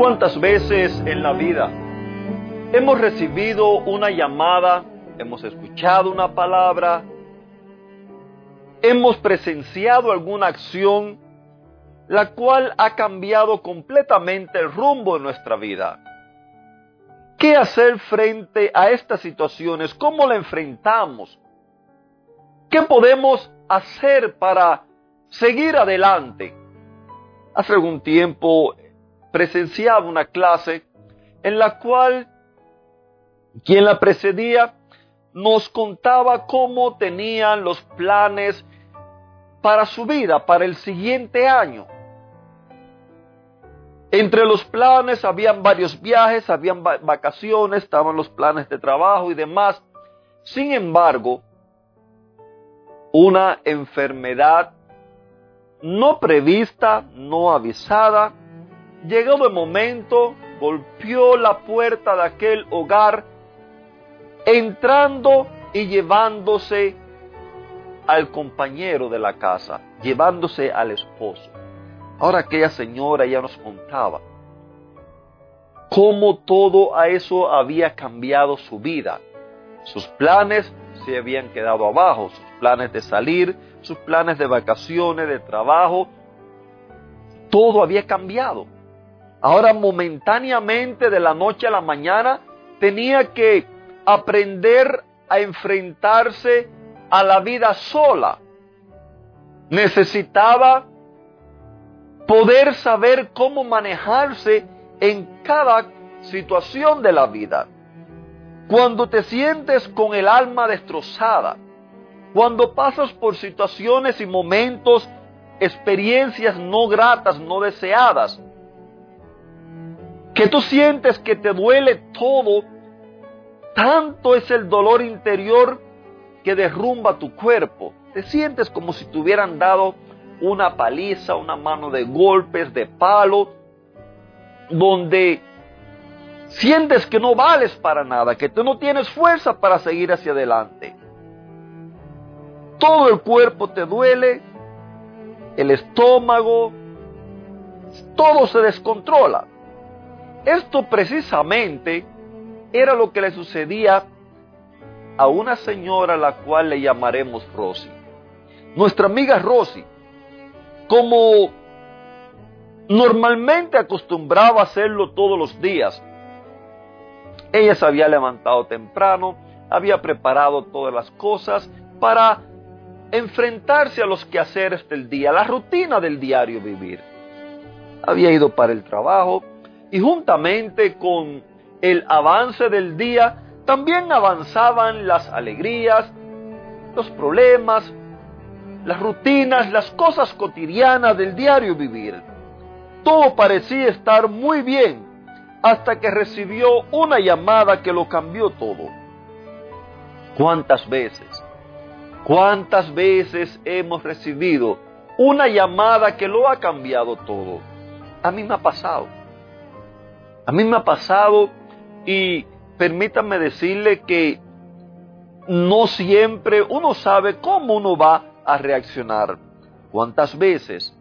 ¿Cuántas veces en la vida hemos recibido una llamada, hemos escuchado una palabra, hemos presenciado alguna acción, la cual ha cambiado completamente el rumbo de nuestra vida? ¿Qué hacer frente a estas situaciones? ¿Cómo la enfrentamos? ¿Qué podemos hacer para seguir adelante? Hace algún tiempo presenciaba una clase en la cual quien la precedía nos contaba cómo tenían los planes para su vida, para el siguiente año. Entre los planes habían varios viajes, habían vacaciones, estaban los planes de trabajo y demás. Sin embargo, una enfermedad no prevista, no avisada, llegado el momento, golpeó la puerta de aquel hogar, entrando y llevándose al compañero de la casa, llevándose al esposo. Ahora aquella señora ya nos contaba cómo todo a eso había cambiado su vida. Sus planes se habían quedado abajo, sus planes de salir, sus planes de vacaciones, de trabajo, todo había cambiado. Ahora momentáneamente de la noche a la mañana tenía que aprender a enfrentarse a la vida sola. Necesitaba poder saber cómo manejarse en cada situación de la vida. Cuando te sientes con el alma destrozada, cuando pasas por situaciones y momentos, experiencias no gratas, no deseadas, que tú sientes que te duele todo, tanto es el dolor interior que derrumba tu cuerpo. Te sientes como si te hubieran dado una paliza, una mano de golpes, de palo, donde sientes que no vales para nada, que tú no tienes fuerza para seguir hacia adelante. Todo el cuerpo te duele, el estómago, todo se descontrola. Esto precisamente era lo que le sucedía a una señora a la cual le llamaremos Rosy. Nuestra amiga Rosy, como normalmente acostumbraba a hacerlo todos los días, ella se había levantado temprano, había preparado todas las cosas para enfrentarse a los quehaceres del día, la rutina del diario vivir. Había ido para el trabajo, y juntamente con el avance del día, también avanzaban las alegrías, los problemas, las rutinas, las cosas cotidianas del diario vivir. Todo parecía estar muy bien hasta que recibió una llamada que lo cambió todo. ¿Cuántas veces? ¿Cuántas veces hemos recibido una llamada que lo ha cambiado todo? A mí me ha pasado. A mí me ha pasado y permítanme decirle que no siempre uno sabe cómo uno va a reaccionar. ¿Cuántas veces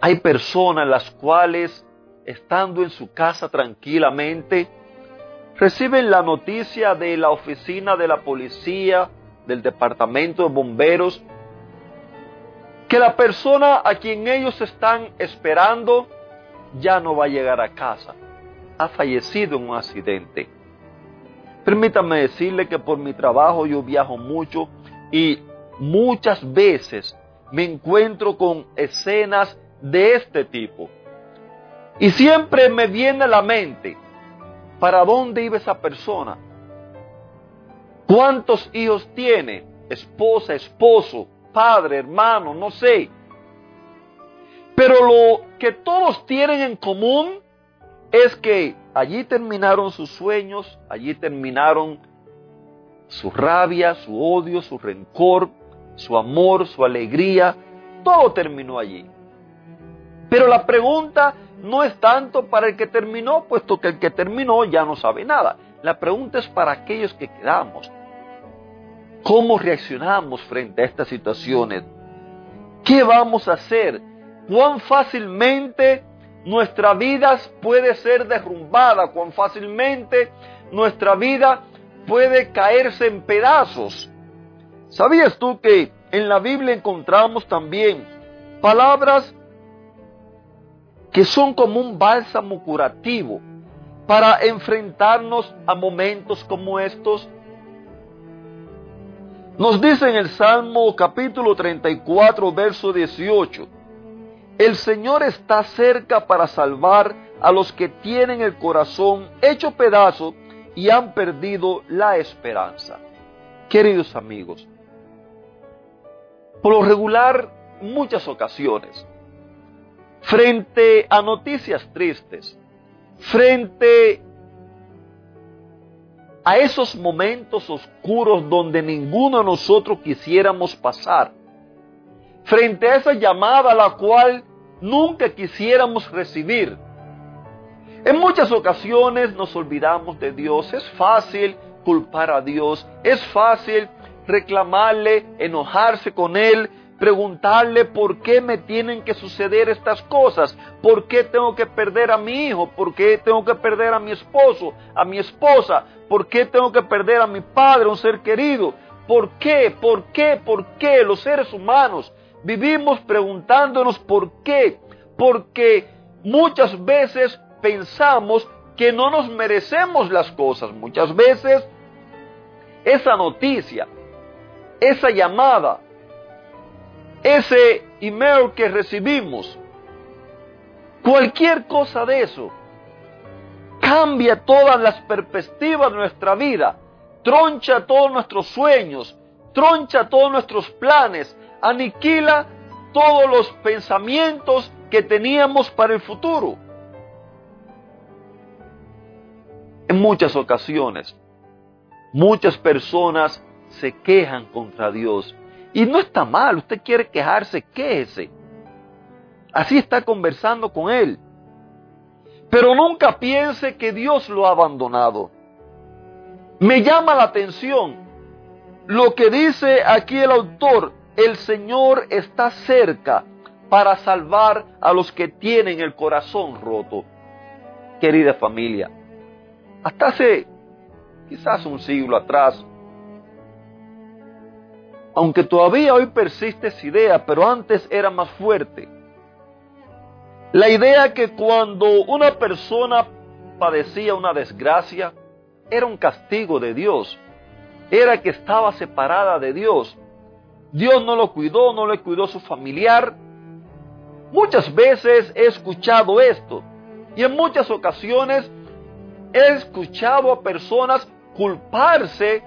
hay personas las cuales, estando en su casa tranquilamente, reciben la noticia de la oficina de la policía, del departamento de bomberos, que la persona a quien ellos están esperando ya no va a llegar a casa. Ha fallecido en un accidente. Permítame decirle que por mi trabajo yo viajo mucho y muchas veces me encuentro con escenas de este tipo. Y siempre me viene a la mente, ¿para dónde iba esa persona? ¿Cuántos hijos tiene? Esposa, esposo, padre, hermano, no sé. Pero lo que todos tienen en común es que allí terminaron sus sueños, allí terminaron su rabia, su odio, su rencor, su amor, su alegría, todo terminó allí. Pero la pregunta no es tanto para el que terminó, puesto que el que terminó ya no sabe nada. La pregunta es para aquellos que quedamos. ¿Cómo reaccionamos frente a estas situaciones? ¿Qué vamos a hacer? ¿Cuán fácilmente nuestra vida puede ser derrumbada? ¿Cuán fácilmente nuestra vida puede caerse en pedazos? ¿Sabías tú que en la Biblia encontramos también palabras que son como un bálsamo curativo para enfrentarnos a momentos como estos? Nos dice en el Salmo capítulo 34, verso 18, el Señor está cerca para salvar a los que tienen el corazón hecho pedazo y han perdido la esperanza. Queridos amigos, por lo regular, muchas ocasiones, frente a noticias tristes, frente a esos momentos oscuros donde ninguno de nosotros quisiéramos pasar, frente a esa llamada la cual nunca quisiéramos recibir. En muchas ocasiones nos olvidamos de Dios. Es fácil culpar a Dios. Es fácil reclamarle, enojarse con Él, preguntarle por qué me tienen que suceder estas cosas, por qué tengo que perder a mi hijo, por qué tengo que perder a mi esposo, a mi esposa, por qué tengo que perder a mi padre, un ser querido, por qué, por qué, por qué los seres humanos vivimos preguntándonos por qué, porque muchas veces pensamos que no nos merecemos las cosas, muchas veces esa noticia, esa llamada, ese email que recibimos, cualquier cosa de eso, cambia todas las perspectivas de nuestra vida, troncha todos nuestros sueños, troncha todos nuestros planes, aniquila todos los pensamientos que teníamos para el futuro. En muchas ocasiones, muchas personas se quejan contra Dios. Y no está mal, usted quiere quejarse, quéjese. Así está conversando con Él. Pero nunca piense que Dios lo ha abandonado. Me llama la atención lo que dice aquí el autor, el Señor está cerca para salvar a los que tienen el corazón roto. Querida familia, hasta hace quizás un siglo atrás, aunque todavía hoy persiste esa idea, pero antes era más fuerte. La idea que cuando una persona padecía una desgracia, era un castigo de Dios, era que estaba separada de Dios. Dios no lo cuidó, no le cuidó su familiar. Muchas veces he escuchado esto y en muchas ocasiones he escuchado a personas culparse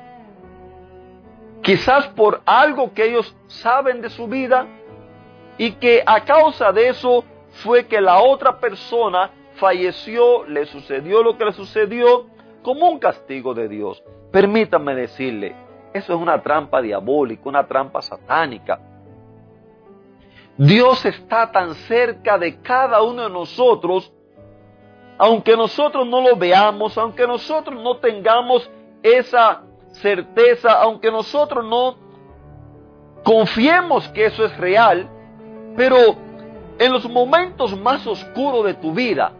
quizás por algo que ellos saben de su vida y que a causa de eso fue que la otra persona falleció, le sucedió lo que le sucedió como un castigo de Dios. Permítame decirle, eso es una trampa diabólica, una trampa satánica. Dios está tan cerca de cada uno de nosotros, aunque nosotros no lo veamos, aunque nosotros no tengamos esa certeza, aunque nosotros no confiemos que eso es real, pero en los momentos más oscuros de tu vida,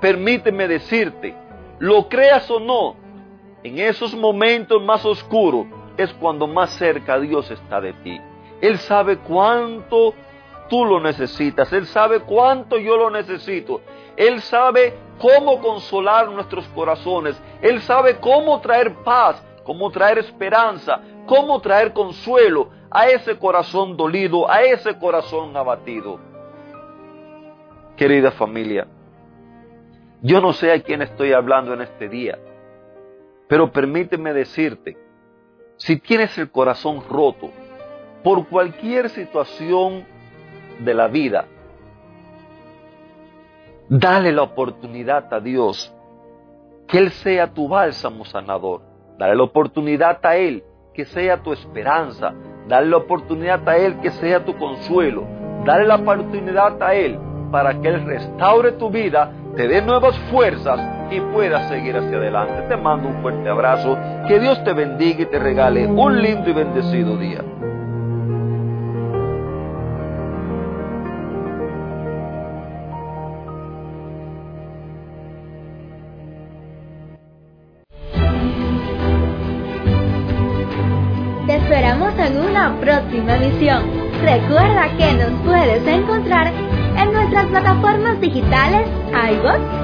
permíteme decirte, lo creas o no, en esos momentos más oscuros es cuando más cerca Dios está de ti. Él sabe cuánto tú lo necesitas, Él sabe cuánto yo lo necesito, Él sabe cómo consolar nuestros corazones, Él sabe cómo traer paz cómo traer esperanza, cómo traer consuelo a ese corazón dolido, a ese corazón abatido. Querida familia, yo no sé a quién estoy hablando en este día, pero permíteme decirte, si tienes el corazón roto por cualquier situación de la vida, Dale la oportunidad a Dios, que Él sea tu bálsamo sanador. Dale la oportunidad a Él, que sea tu esperanza. Dale la oportunidad a Él, que sea tu consuelo. Dale la oportunidad a Él para que Él restaure tu vida, te dé nuevas fuerzas y puedas seguir hacia adelante. Te mando un fuerte abrazo. Que Dios te bendiga y te regale un lindo y bendecido día. Te esperamos en una próxima emisión. Recuerda que nos puedes encontrar en nuestras plataformas digitales iBox,